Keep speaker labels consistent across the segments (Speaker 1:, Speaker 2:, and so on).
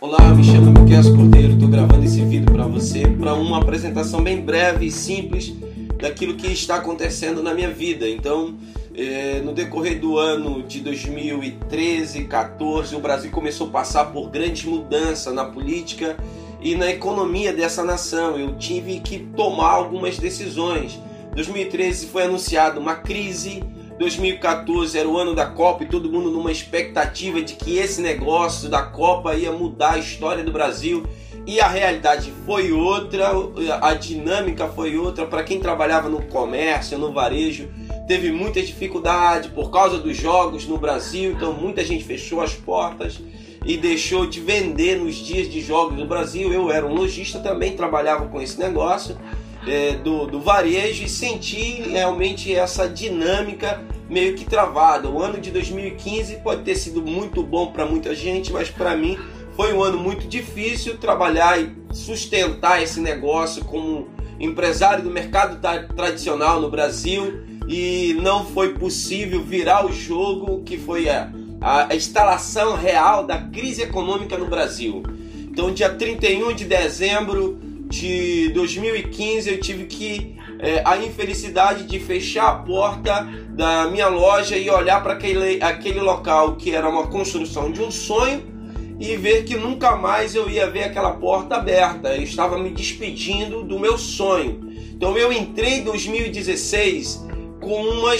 Speaker 1: Olá, me chamo Miquel Cordeiro, estou gravando esse vídeo para você para uma apresentação bem breve e simples daquilo que está acontecendo na minha vida. Então, é, no decorrer do ano de 2013, 14, o Brasil começou a passar por grandes mudanças na política e na economia dessa nação. Eu tive que tomar algumas decisões. 2013 foi anunciada uma crise 2014 era o ano da Copa e todo mundo numa expectativa de que esse negócio da Copa ia mudar a história do Brasil. E a realidade foi outra, a dinâmica foi outra. Para quem trabalhava no comércio, no varejo, teve muita dificuldade por causa dos jogos no Brasil. Então muita gente fechou as portas e deixou de vender nos dias de jogos no Brasil. Eu era um lojista também, trabalhava com esse negócio é, do, do varejo e senti realmente essa dinâmica meio que travada. O ano de 2015 pode ter sido muito bom para muita gente, mas para mim foi um ano muito difícil trabalhar e sustentar esse negócio como empresário do mercado tradicional no Brasil e não foi possível virar o jogo que foi a, a instalação real da crise econômica no Brasil. Então, dia 31 de dezembro de 2015 eu tive que é, a infelicidade de fechar a porta da minha loja e olhar para aquele, aquele local que era uma construção de um sonho e ver que nunca mais eu ia ver aquela porta aberta. Eu estava me despedindo do meu sonho. Então eu entrei em 2016 com uma,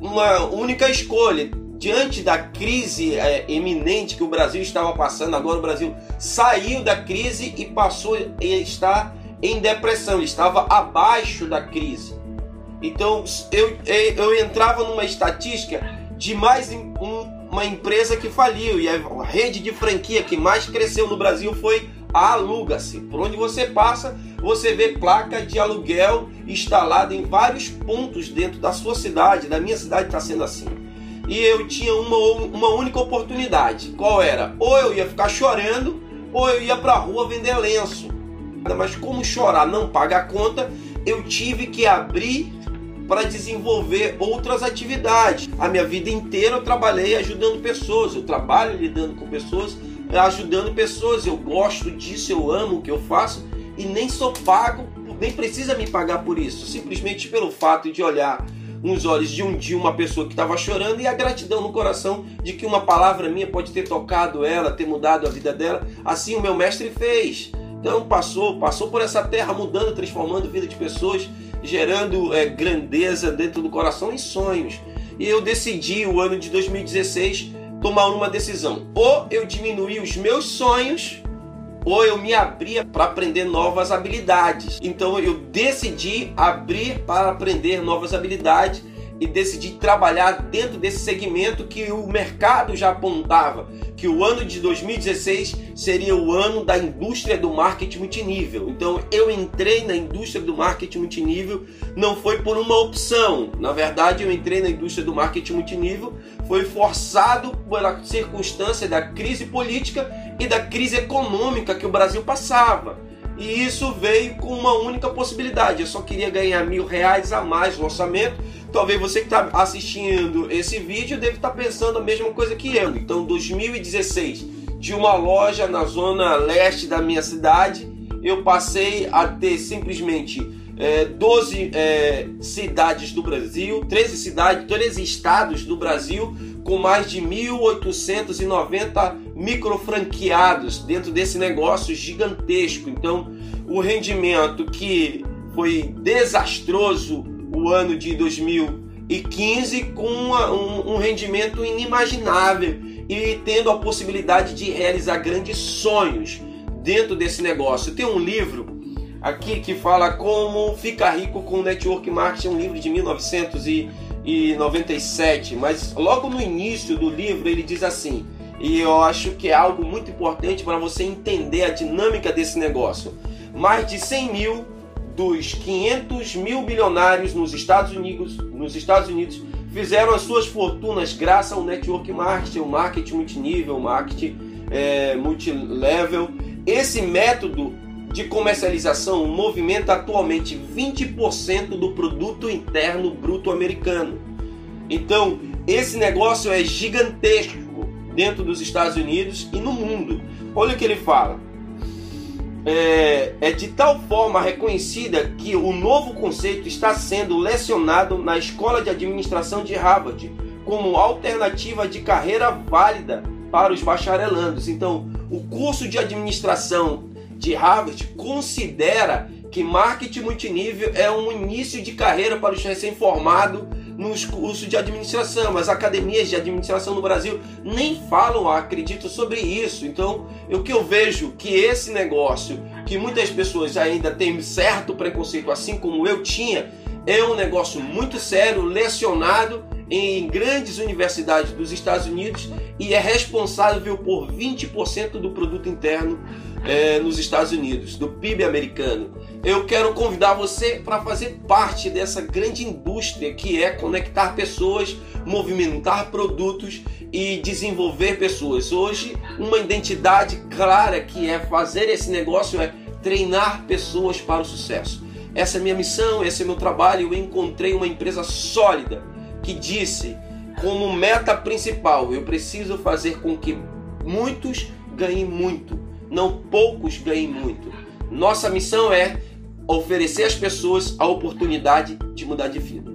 Speaker 1: uma única escolha. Diante da crise é, eminente que o Brasil estava passando, agora o Brasil saiu da crise e passou a estar em depressão, estava abaixo da crise. Então eu, eu entrava numa estatística de mais um, uma empresa que faliu e a rede de franquia que mais cresceu no Brasil foi a Aluga-se. Por onde você passa, você vê placa de aluguel instalada em vários pontos dentro da sua cidade. Da minha cidade está sendo assim. E eu tinha uma, uma única oportunidade. Qual era? Ou eu ia ficar chorando, ou eu ia para a rua vender lenço mas como chorar não paga a conta, eu tive que abrir para desenvolver outras atividades. A minha vida inteira eu trabalhei ajudando pessoas, eu trabalho lidando com pessoas, ajudando pessoas. Eu gosto disso, eu amo o que eu faço e nem sou pago, nem precisa me pagar por isso, simplesmente pelo fato de olhar nos olhos de um dia uma pessoa que estava chorando e a gratidão no coração de que uma palavra minha pode ter tocado ela, ter mudado a vida dela. Assim o meu mestre fez. Então passou, passou por essa terra mudando, transformando a vida de pessoas, gerando é, grandeza dentro do coração e sonhos. E eu decidi o ano de 2016 tomar uma decisão: ou eu diminuí os meus sonhos, ou eu me abria para aprender novas habilidades. Então eu decidi abrir para aprender novas habilidades e decidi trabalhar dentro desse segmento que o mercado já apontava, que o ano de 2016 seria o ano da indústria do marketing multinível. Então eu entrei na indústria do marketing multinível, não foi por uma opção. Na verdade, eu entrei na indústria do marketing multinível, foi forçado pela circunstância da crise política e da crise econômica que o Brasil passava. E isso veio com uma única possibilidade. Eu só queria ganhar mil reais a mais no orçamento Talvez você que está assistindo esse vídeo deve estar tá pensando a mesma coisa que eu. Então, 2016, de uma loja na zona leste da minha cidade, eu passei a ter simplesmente é, 12 é, cidades do Brasil, 13 cidades, 13 estados do Brasil, com mais de 1.890 microfranqueados dentto desse negócio gigantesco. Então, o rendimento que foi desastroso o ano de 2015 com uma, um, um rendimento inimaginável e tendo a possibilidade de realizar grandes sonhos dentro desse negócio. Tem um livro aqui que fala como ficar rico com network marketing, um livro de 1997, mas logo no início do livro ele diz assim, e eu acho que é algo muito importante para você entender a dinâmica desse negócio. Mais de 100 mil dos 500 mil bilionários nos Estados Unidos, nos Estados Unidos fizeram as suas fortunas graças ao network marketing, o marketing multinível, marketing é, multilevel. Esse método de comercialização movimenta atualmente 20% do produto interno bruto americano. Então, esse negócio é gigantesco dentro dos Estados Unidos e no mundo. Olha o que ele fala. É, é, de tal forma reconhecida que o novo conceito está sendo lecionado na Escola de Administração de Harvard como alternativa de carreira válida para os bacharelandos. Então, o curso de administração de Harvard considera que marketing multinível é um início de carreira para os recém-formados nos cursos de administração. As academias de administração no Brasil nem falam, acredito, sobre isso. Então, o que eu vejo que esse negócio, que muitas pessoas ainda têm certo preconceito, assim como eu tinha, é um negócio muito sério, lecionado em grandes universidades dos Estados Unidos e é responsável por 20% do produto interno é, nos Estados Unidos, do PIB americano. Eu quero convidar você para fazer parte dessa grande indústria que é conectar pessoas, movimentar produtos e desenvolver pessoas. Hoje, uma identidade clara que é fazer esse negócio é treinar pessoas para o sucesso. Essa é minha missão, esse é meu trabalho. Eu encontrei uma empresa sólida que disse como meta principal: eu preciso fazer com que muitos ganhem muito, não poucos ganhem muito. Nossa missão é oferecer às pessoas a oportunidade de mudar de vida.